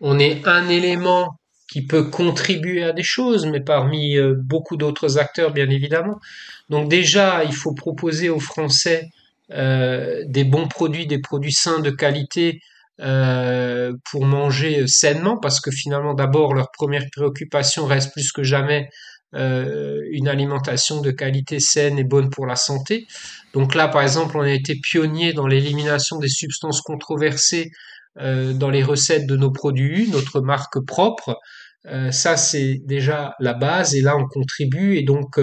On est un élément qui peut contribuer à des choses, mais parmi euh, beaucoup d'autres acteurs, bien évidemment. Donc déjà, il faut proposer aux Français euh, des bons produits, des produits sains de qualité euh, pour manger sainement, parce que finalement, d'abord, leur première préoccupation reste plus que jamais euh, une alimentation de qualité saine et bonne pour la santé. Donc là, par exemple, on a été pionnier dans l'élimination des substances controversées dans les recettes de nos produits, notre marque propre. ça, c'est déjà la base et là, on contribue et donc,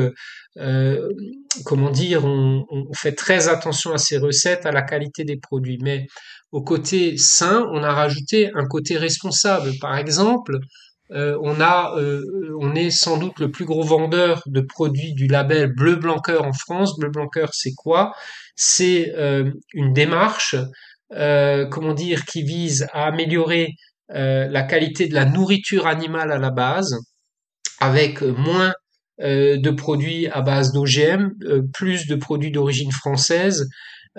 comment dire, on, on, fait très attention à ces recettes, à la qualité des produits. Mais au côté sain, on a rajouté un côté responsable. Par exemple, euh, on a, euh, on est sans doute le plus gros vendeur de produits du label Bleu Blanc en France. Bleu Blanc c'est quoi? C'est euh, une démarche, comment dire, qui vise à améliorer la qualité de la nourriture animale à la base, avec moins de produits à base d'OGM, plus de produits d'origine française,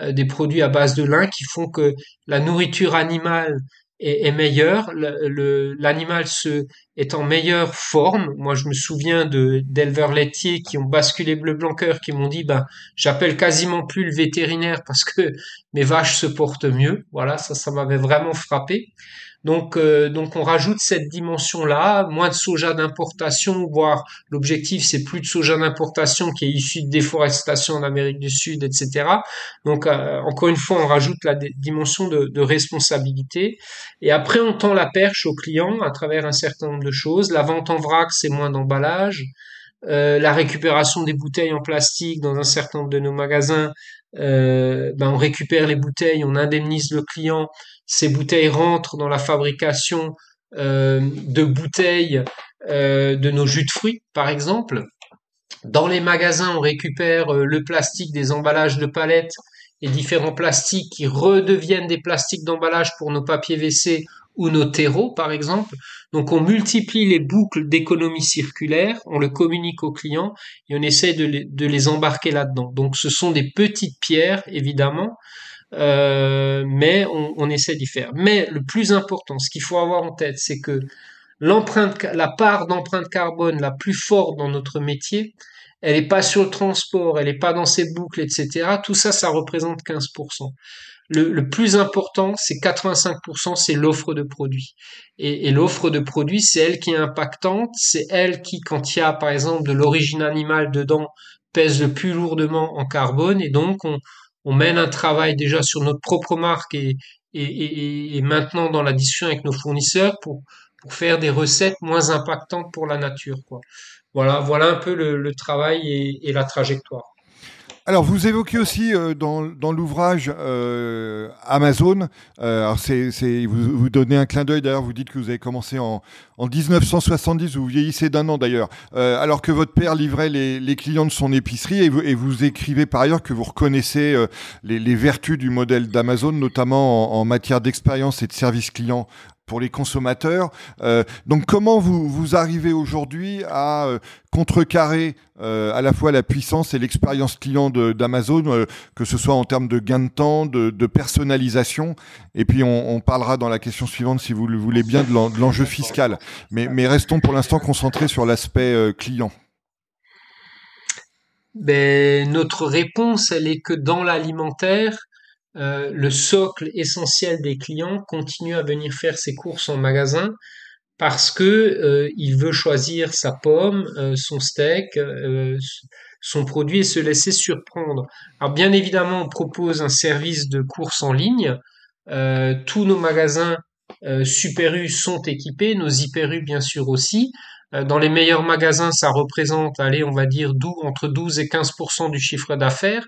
des produits à base de lin qui font que la nourriture animale est, meilleur, l'animal se est en meilleure forme. Moi, je me souviens de d'éleveurs laitiers qui ont basculé bleu blanc qui m'ont dit, ben, j'appelle quasiment plus le vétérinaire parce que mes vaches se portent mieux. Voilà, ça, ça m'avait vraiment frappé. Donc, euh, donc on rajoute cette dimension-là, moins de soja d'importation, voire l'objectif c'est plus de soja d'importation qui est issu de déforestation en Amérique du Sud, etc. Donc, euh, encore une fois, on rajoute la dimension de, de, responsabilité. Et après, on tend la perche au client à travers un certain nombre de choses. La vente en vrac, c'est moins d'emballage. Euh, la récupération des bouteilles en plastique dans un certain nombre de nos magasins, euh, ben on récupère les bouteilles, on indemnise le client, ces bouteilles rentrent dans la fabrication euh, de bouteilles euh, de nos jus de fruits, par exemple. Dans les magasins, on récupère le plastique des emballages de palettes et différents plastiques qui redeviennent des plastiques d'emballage pour nos papiers WC ou nos terreaux, par exemple. Donc on multiplie les boucles d'économie circulaire, on le communique aux clients et on essaie de les, de les embarquer là-dedans. Donc ce sont des petites pierres, évidemment, euh, mais on, on essaie d'y faire. Mais le plus important, ce qu'il faut avoir en tête, c'est que l'empreinte, la part d'empreinte carbone la plus forte dans notre métier, elle n'est pas sur le transport, elle n'est pas dans ces boucles, etc. Tout ça, ça représente 15% le, plus important, c'est 85%, c'est l'offre de produits. Et, l'offre de produits, c'est elle qui est impactante, c'est elle qui, quand il y a par exemple de l'origine animale dedans, pèse le plus lourdement en carbone. Et donc, on, mène un travail déjà sur notre propre marque et, et, maintenant dans la discussion avec nos fournisseurs pour, pour faire des recettes moins impactantes pour la nature. Quoi. Voilà, voilà un peu le, travail et la trajectoire. Alors, vous évoquez aussi euh, dans, dans l'ouvrage euh, Amazon. Euh, alors vous, vous donnez un clin d'œil d'ailleurs. Vous dites que vous avez commencé en, en 1970. Vous vieillissez d'un an d'ailleurs. Alors que votre père livrait les, les, clients de son épicerie et vous, écrivez par ailleurs que vous reconnaissez les, les, vertus du modèle d'Amazon, notamment en, en matière d'expérience et de service client pour les consommateurs. Euh, donc comment vous, vous arrivez aujourd'hui à euh, contrecarrer euh, à la fois la puissance et l'expérience client d'Amazon, que ce soit en termes de gain de temps, de, personnalisation, et puis on, parlera dans la question suivante, si vous le voulez bien, de l'enjeu fiscal. Mais, mais, restons pour l'instant concentrés sur l'aspect client. Ben, notre réponse, elle est que dans l'alimentaire, euh, le socle essentiel des clients continue à venir faire ses courses en magasin parce que euh, il veut choisir sa pomme, euh, son steak, son produit et se laisser surprendre. Alors bien évidemment, on propose un service de course en ligne. tous nos magasins Super U sont équipés, nos Hyper bien sûr aussi. Dans les meilleurs magasins, ça représente, allez, on va dire entre 12 et 15% du chiffre d'affaires,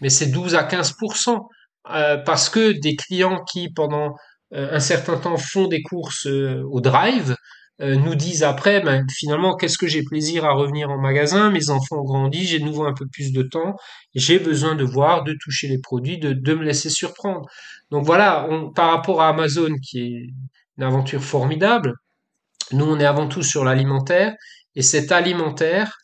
mais c'est 12 à 15%. Euh, parce que des clients qui pendant euh, un certain temps font des courses euh, au drive nous disent après ben, finalement qu'est-ce que j'ai plaisir à revenir en magasin? Mes enfants ont grandi j'ai de nouveau un peu plus de temps j'ai besoin de voir de toucher les produits de, de me laisser surprendre. Donc voilà par rapport à Amazon qui est une aventure formidable nous on est avant tout sur l'alimentaire et cet alimentaire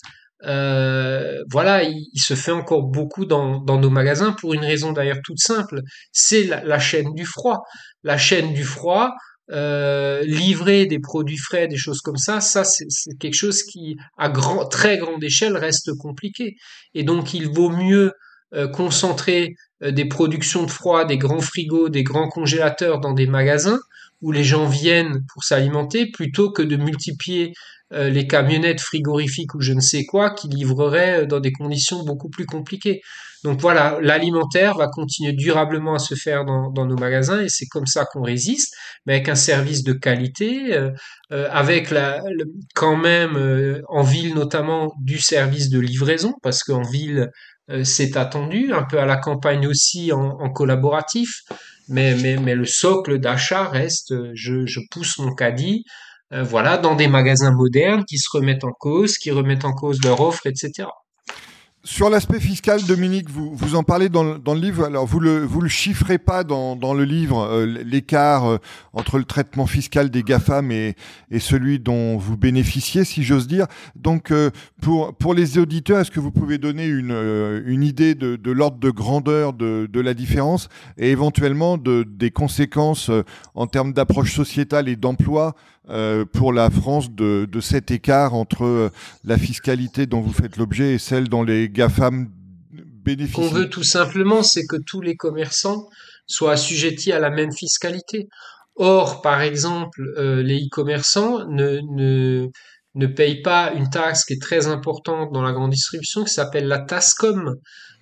euh, voilà, il, se fait encore beaucoup dans, nos magasins pour une raison d'ailleurs toute simple, c'est la, chaîne du froid. La chaîne du froid, euh, livrer des produits frais, des choses comme ça, ça c'est quelque chose qui à grand, très grande échelle reste compliqué. Et donc il vaut mieux euh, concentrer des productions de froid, des grands frigos, des grands congélateurs dans des magasins où les gens viennent pour s'alimenter plutôt que de multiplier les camionnettes frigorifiques ou je ne sais quoi qui livreraient dans des conditions beaucoup plus compliquées. Donc voilà, l'alimentaire va continuer durablement à se faire dans, nos magasins et c'est comme ça qu'on résiste, mais avec un service de qualité, avec la, quand même en ville notamment du service de livraison, parce qu'en ville c'est attendu, un peu à la campagne aussi en collaboratif. Mais, mais, mais le socle d'achat reste, euh, je, je pousse mon caddie, euh, voilà, dans des magasins modernes qui se remettent en cause, qui remettent en cause leur offre, etc. Sur l'aspect fiscal, Dominique, vous, vous en parlez dans, le livre. Alors, vous le, vous le chiffrez pas dans, dans le livre, euh, l'écart euh, entre le traitement fiscal des GAFAM et, et celui dont vous bénéficiez, si j'ose dire. Donc, euh, pour, pour les auditeurs, est-ce que vous pouvez donner une, une idée de, de l'ordre de grandeur de, de la différence et éventuellement de, des conséquences en termes d'approche sociétale et d'emploi euh, pour la France de, de, cet écart entre euh, la fiscalité dont vous faites l'objet et celle dont les GAFAM bénéficient Ce qu'on veut tout simplement, c'est que tous les commerçants soient assujettis à la même fiscalité. Or, par exemple, euh, les e-commerçants ne, ne, ne payent pas une taxe qui est très importante dans la grande distribution, qui s'appelle la TASCOM,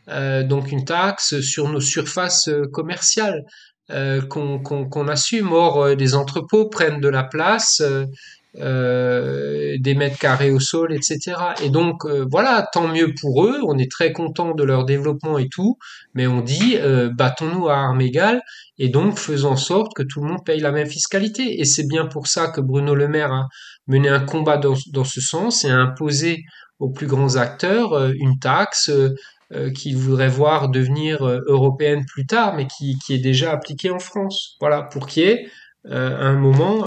euh, donc une taxe sur nos surfaces commerciales. Euh, qu'on assume. Or, euh, des entrepôts prennent de la place, euh, des mètres carrés au sol, etc. Et donc, voilà, tant mieux pour eux. On est très content de leur développement et tout, mais on dit, battons-nous à armes égales et donc faisons en sorte que tout le monde paye la même fiscalité. Et c'est bien pour ça que Bruno Le Maire a mené un combat dans, dans ce sens et a imposé aux plus grands acteurs une taxe qui voudrait voir devenir euh, européenne plus tard, mais qui, qui est déjà appliquée en France. Voilà, pour qu'il y ait euh, à un moment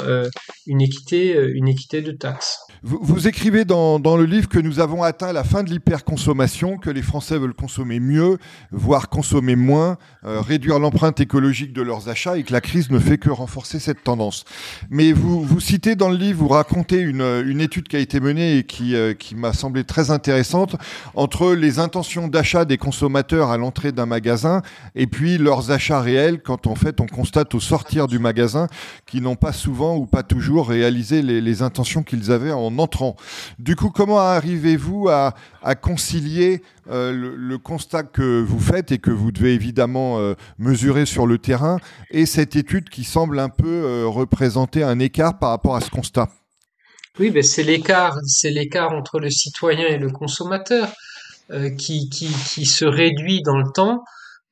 une équité, une équité de taxes. Vous, écrivez dans, dans, le livre que nous avons atteint la fin de l'hyperconsommation, que les Français veulent consommer mieux, voire consommer moins, euh, réduire l'empreinte écologique de leurs achats et que la crise ne fait que renforcer cette tendance. Mais vous, vous citez dans le livre, vous racontez une, une étude qui a été menée et qui, euh, qui m'a semblé très intéressante entre les intentions d'achat des consommateurs à l'entrée d'un magasin et puis leurs achats réels quand en fait on constate au sortir du magasin qu'ils n'ont pas souvent ou pas toujours réalisé les, les intentions qu'ils avaient en entrant. Du coup, comment arrivez-vous à, concilier euh, le, constat que vous faites et que vous devez évidemment euh, mesurer sur le terrain et cette étude qui semble un peu euh, représenter un écart par rapport à ce constat? Oui, ben c'est l'écart, c'est l'écart entre le citoyen et le consommateur qui, qui, se réduit dans le temps.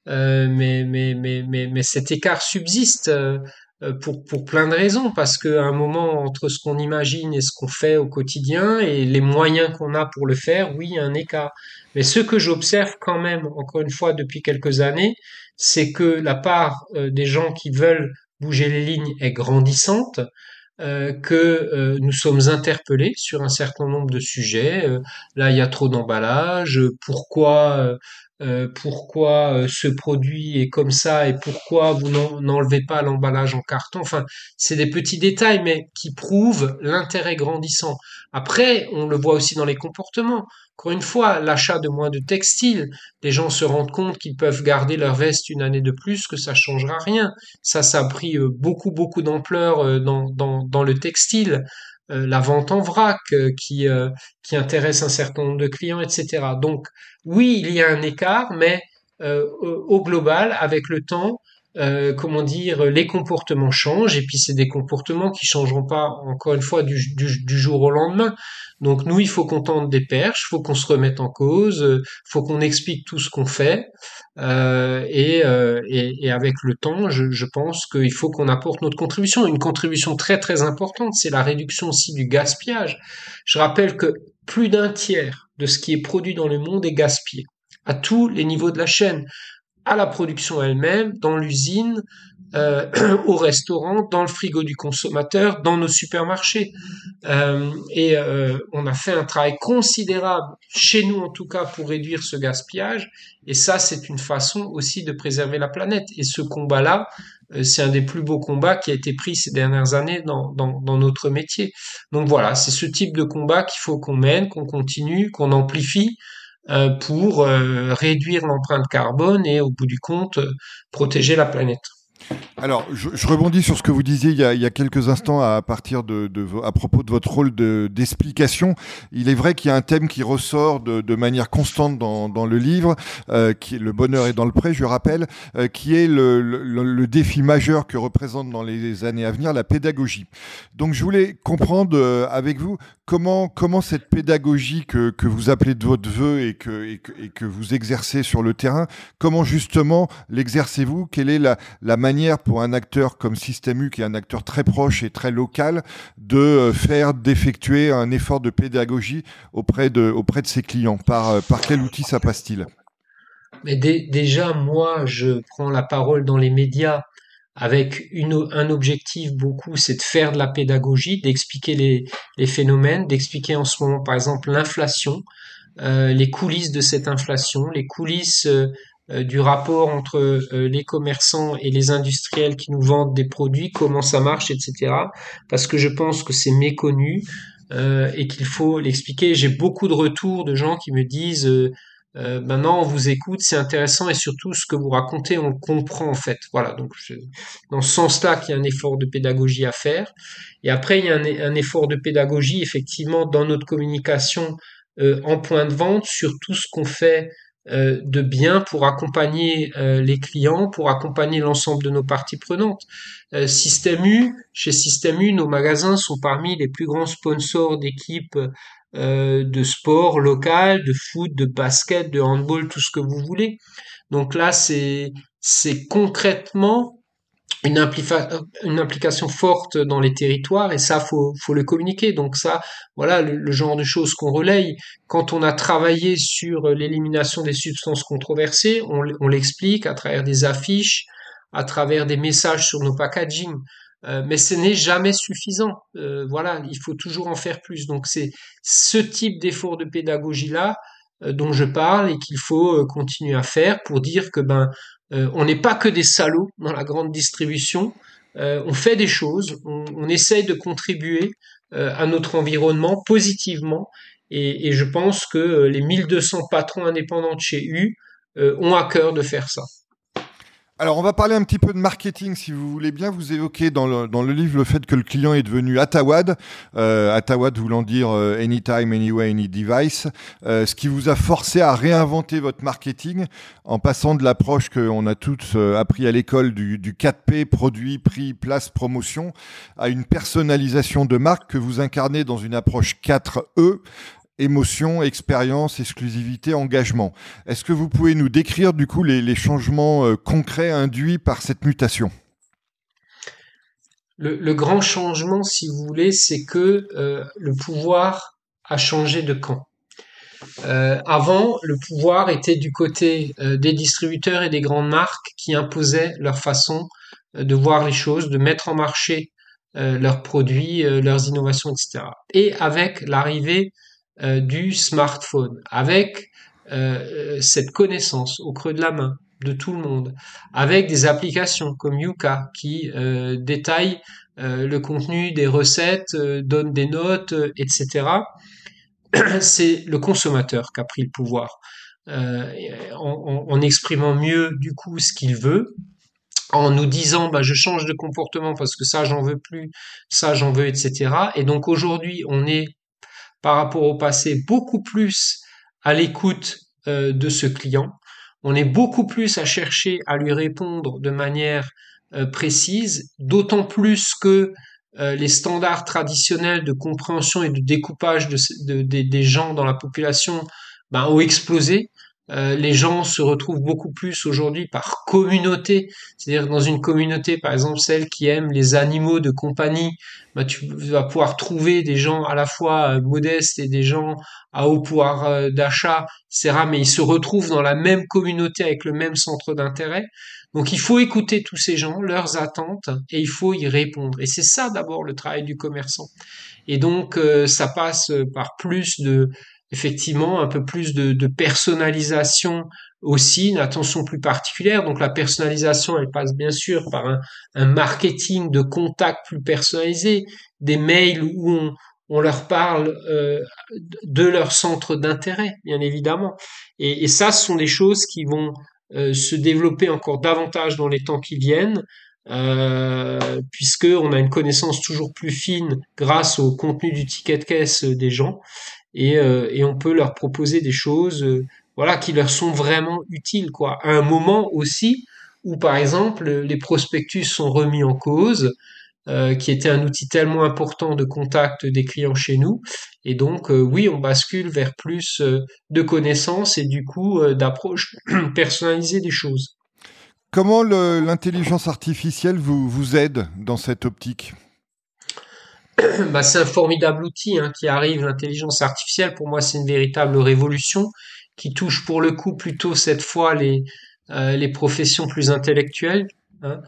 mais, mais, mais, mais, mais cet écart subsiste. Pour, pour plein de raisons, parce qu'à un moment, entre ce qu'on imagine et ce qu'on fait au quotidien et les moyens qu'on a pour le faire, oui, il y a un écart. Mais ce que j'observe quand même, encore une fois, depuis quelques années, c'est que la part euh, des gens qui veulent bouger les lignes est grandissante, euh, que euh, nous sommes interpellés sur un certain nombre de sujets. là, il y a trop d'emballage. Pourquoi euh, pourquoi euh, ce produit est comme ça et pourquoi vous n'enlevez pas l'emballage en carton. Enfin, c'est des petits détails, mais qui prouvent l'intérêt grandissant. Après, on le voit aussi dans les comportements. Encore une fois, l'achat de moins de textiles, les gens se rendent compte qu'ils peuvent garder leur veste une année de plus, que ça changera rien. Ça, ça a pris euh, beaucoup, beaucoup d'ampleur dans, dans le textile. Euh, la vente en vrac euh, qui, euh, qui intéresse un certain nombre de clients, etc. Donc oui, il y a un écart, mais au global, avec le temps, euh, comment dire, les comportements changent et puis c'est des comportements qui changeront pas encore une fois du, jour au lendemain. Donc nous, il faut qu'on tente des perches, faut qu'on se remette en cause, euh, faut qu'on explique tout ce qu'on fait euh, et, euh, et, et, avec le temps, je, je pense qu'il faut qu'on apporte notre contribution. Une contribution très très importante, c'est la réduction aussi du gaspillage. Je rappelle que plus d'un tiers de ce qui est produit dans le monde est gaspillé à tous les niveaux de la chaîne à la production elle-même, dans l'usine, euh, au restaurant, dans le frigo du consommateur, dans nos supermarchés. Euh, et euh, on a fait un travail considérable, chez nous en tout cas, pour réduire ce gaspillage. Et ça, c'est une façon aussi de préserver la planète. Et ce combat-là, c'est un des plus beaux combats qui a été pris ces dernières années dans, dans, dans notre métier. Donc voilà, c'est ce type de combat qu'il faut qu'on mène, qu'on continue, qu'on amplifie. Euh, pour euh, réduire l'empreinte carbone et au bout du compte euh, protéger la planète. Alors, je, rebondis sur ce que vous disiez il y a, quelques instants à partir de, à propos de votre rôle d'explication. il est vrai qu'il y a un thème qui ressort de, manière constante dans, le livre, euh, qui est le bonheur est dans le prêt, je rappelle, euh, qui est le, défi majeur que représente dans les années à venir la pédagogie. Donc, je voulais comprendre euh, avec vous comment comment cette pédagogie que, que vous appelez de votre vœu et que, et que, que vous exercez sur le terrain, comment justement l'exercez-vous? Quelle est la, la manière pour un acteur comme Système U, qui est un acteur très proche et très local, de euh, faire, d'effectuer un effort de pédagogie auprès de, auprès de ses clients. Par, euh, par quel outil ça passe-t-il Mais déjà, moi, je prends la parole dans les médias avec un objectif beaucoup, c'est de faire de la pédagogie, d'expliquer les, les phénomènes, d'expliquer en ce moment, par exemple, l'inflation, euh, les coulisses de cette inflation, les coulisses du rapport entre euh, les commerçants et les industriels qui nous vendent des produits, comment ça marche, etc. Parce que je pense que c'est méconnu euh, et qu'il faut l'expliquer. J'ai beaucoup de retours de gens qui me disent maintenant on vous écoute, c'est intéressant et surtout ce que vous racontez, on comprend en fait. Voilà, donc dans ce sens-là qu'il y a un effort de pédagogie à faire. Et après, il y a un, un effort de pédagogie effectivement dans notre communication en point de vente sur tout ce qu'on fait euh, de bien pour accompagner euh, les clients, pour accompagner l'ensemble de nos parties prenantes. Euh, Système U, chez Système U, nos magasins sont parmi les plus grands sponsors d'équipes de sport local, de foot, de basket, de handball, tout ce que vous voulez. Donc là, c'est concrètement une, implication forte dans les territoires et ça faut faut le communiquer. Donc ça voilà le, genre de choses qu'on relaye. Quand on a travaillé sur l'élimination des substances controversées on, on l'explique à travers des affiches à travers des messages sur nos packaging. Euh, mais ce n'est jamais suffisant. Euh, voilà il faut toujours en faire plus. Donc c'est ce type d'effort de pédagogie là euh, dont je parle et qu'il faut continuer à faire pour dire que ben euh, on n'est pas que des salauds dans la grande distribution. Euh, on fait des choses, on, essaye de contribuer euh, à notre environnement positivement. Et, et, je pense que les 1200 patrons indépendants de chez U ont à cœur de faire ça. Alors, on va parler un petit peu de marketing, si vous voulez bien. Vous évoquez dans le, livre le fait que le client est devenu Atawad, euh, Atawad voulant dire euh, Anytime, Anywhere, Any Device, euh, ce qui vous a forcé à réinventer votre marketing en passant de l'approche qu'on a tous euh, appris à l'école du 4P, produit, prix, place, promotion, à une personnalisation de marque que vous incarnez dans une approche 4E, émotion, expérience, exclusivité, engagement. Est-ce que vous pouvez nous décrire du coup les, changements euh, concrets induits par cette mutation? Le, grand changement, si vous voulez, c'est que euh, le pouvoir a changé de camp. Euh, avant, le pouvoir était du côté des distributeurs et des grandes marques qui imposaient leur façon de voir les choses, de mettre en marché leurs produits, leurs innovations, etc. Et avec l'arrivée euh, du smartphone, avec euh, cette connaissance au creux de la main de tout le monde, avec des applications comme Yuka qui euh, détaillent le contenu des recettes, donne des notes, etc. C'est le consommateur qui a pris le pouvoir. En, en, exprimant mieux du coup ce qu'il veut, en nous disant bah, je change de comportement parce que ça j'en veux plus, ça j'en veux, etc. Et donc aujourd'hui on est par rapport au passé beaucoup plus à l'écoute euh, de ce client. On est beaucoup plus à chercher à lui répondre de manière euh, précise, d'autant plus que euh, les standards traditionnels de compréhension et de découpage de, des gens dans la population ben, ont explosé. Euh, les gens se retrouvent beaucoup plus aujourd'hui par communauté, c'est-à-dire dans une communauté, par exemple celle qui aime les animaux de compagnie, bah, tu vas pouvoir trouver des gens à la fois euh, modestes et des gens à haut pouvoir euh, d'achat, etc. Mais ils se retrouvent dans la même communauté avec le même centre d'intérêt. Donc il faut écouter tous ces gens, leurs attentes, et il faut y répondre. Et c'est ça d'abord le travail du commerçant. Et donc ça passe par plus de effectivement un peu plus de, personnalisation aussi, une attention plus particulière. Donc la personnalisation, elle passe bien sûr par un, marketing de contact plus personnalisé, des mails où on, leur parle euh, de leur centre d'intérêt, bien évidemment. Et, ça, ce sont des choses qui vont euh, se développer encore davantage dans les temps qui viennent. euh, puisque on a une connaissance toujours plus fine grâce au contenu du ticket de caisse des gens et, euh, et on peut leur proposer des choses euh, voilà qui leur sont vraiment utiles quoi à un moment aussi où par exemple les prospectus sont remis en cause euh, qui était un outil tellement important de contact des clients chez nous. Et donc, oui, on bascule vers plus de connaissances et du coup d'approche personnalisée des choses. Comment l'intelligence artificielle vous, vous aide dans cette optique? bah, C'est un formidable outil hein, qui arrive, l'intelligence artificielle. Pour moi, c'est une véritable révolution qui touche pour le coup plutôt cette fois les, les professions plus intellectuelles Hein.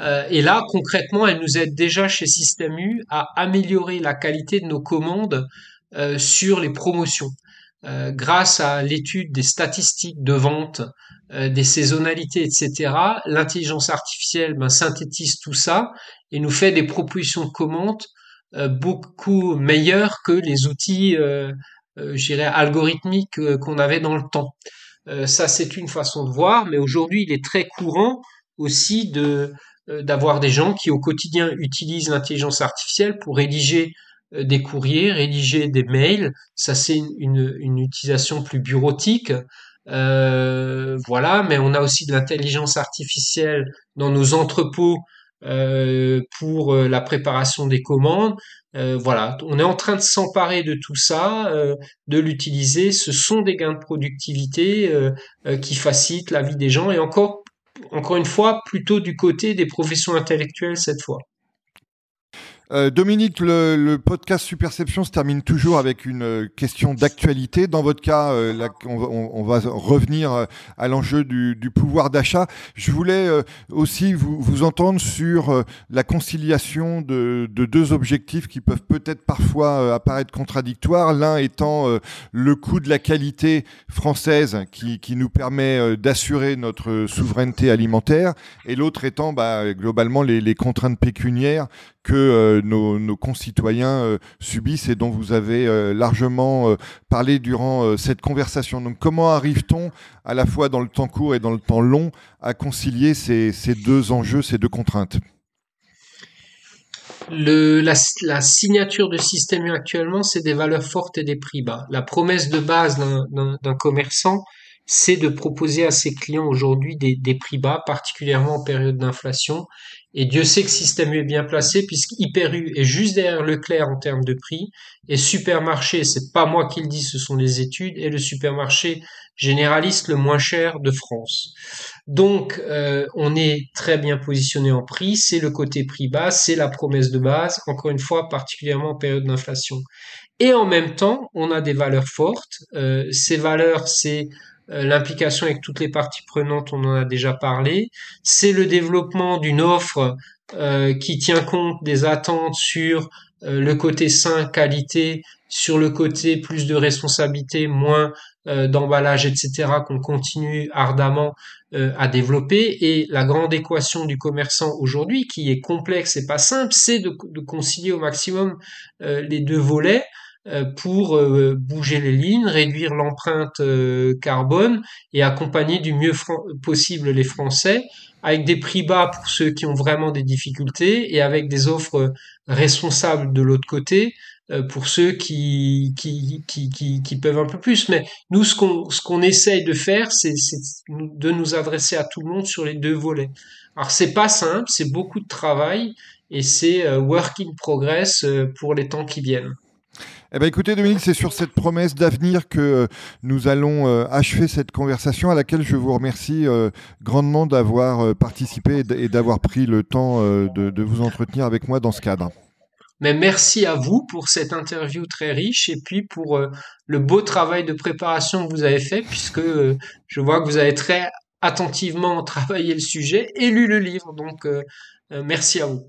Euh, et là, concrètement, elle nous aide déjà chez Système U à améliorer la qualité de nos commandes euh, sur les promotions. Euh, grâce à l'étude des statistiques de vente, des saisonnalités, etc., l'intelligence artificielle ben, synthétise tout ça et nous fait des propositions de commandes beaucoup meilleures que les outils, je algorithmiques qu'on avait dans le temps. ça, c'est une façon de voir, mais aujourd'hui, il est très courant aussi de euh, d'avoir des gens qui au quotidien utilisent l'intelligence artificielle pour rédiger euh, des courriers, rédiger des mails. Ça c'est une, utilisation plus bureautique. Euh, voilà, mais on a aussi de l'intelligence artificielle dans nos entrepôts euh, pour euh, la préparation des commandes. Euh, voilà, on est en train de s'emparer de tout ça, de l'utiliser. Ce sont des gains de productivité qui facilitent la vie des gens et encore encore une fois, plutôt du côté des professions intellectuelles cette fois. Euh, Dominique, le, podcast Superception se termine toujours avec une euh, question d'actualité. Dans votre cas, euh, on, va revenir à l'enjeu du, pouvoir d'achat. Je voulais aussi vous, entendre sur la conciliation de, deux objectifs qui peuvent peut-être parfois apparaître contradictoires. L'un étant le coût de la qualité française qui, nous permet d'assurer notre souveraineté alimentaire, et l'autre étant bah, globalement les, les contraintes pécuniaires que euh, nos, concitoyens euh, subissent et dont vous avez euh, largement parlé durant cette conversation. Donc comment arrive-t-on à la fois dans le temps court et dans le temps long à concilier ces, deux enjeux, ces deux contraintes? La, signature de système actuellement, c'est des valeurs fortes et des prix bas. La promesse de base d'un commerçant, c'est de proposer à ses clients aujourd'hui des, des, prix bas, particulièrement en période d'inflation, et Dieu sait que Système est bien placé puisqu'Hyper U est juste derrière Leclerc en termes de prix. Et Supermarché, c'est pas moi qui le dis, ce sont les études, et le supermarché généraliste le moins cher de France. Donc, euh, on est très bien positionné en prix. C'est le côté prix bas, c'est la promesse de base. Encore une fois, particulièrement en période d'inflation. Et en même temps, on a des valeurs fortes. Euh, ces valeurs, c'est l'implication avec toutes les parties prenantes, on en a déjà parlé. C'est le développement d'une offre euh, qui tient compte des attentes sur euh, le côté sain, qualité, sur le côté plus de responsabilité, moins d'emballage, etc., qu'on continue ardemment à développer. Et la grande équation du commerçant aujourd'hui, qui est complexe et pas simple, c'est de, concilier au maximum les deux volets. Euh, pour euh, bouger les lignes, réduire l'empreinte euh, carbone et accompagner du mieux possible les Français avec des prix bas pour ceux qui ont vraiment des difficultés et avec des offres responsables de l'autre côté pour ceux qui peuvent un peu plus. Mais nous, ce qu'on ce essaye de faire, c'est de nous adresser à tout le monde sur les deux volets. Alors c'est pas simple, c'est beaucoup de travail et c'est work in progress pour les temps qui viennent. Eh ben, écoutez, Dominique, c'est sur cette promesse d'avenir que euh, nous allons euh, achever cette conversation à laquelle je vous remercie euh, grandement d'avoir participé et d'avoir pris le temps de, vous entretenir avec moi dans ce cadre. Mais merci à vous pour cette interview très riche et puis pour le beau travail de préparation que vous avez fait, puisque je vois que vous avez très attentivement travaillé le sujet et lu le livre. Donc, merci à vous.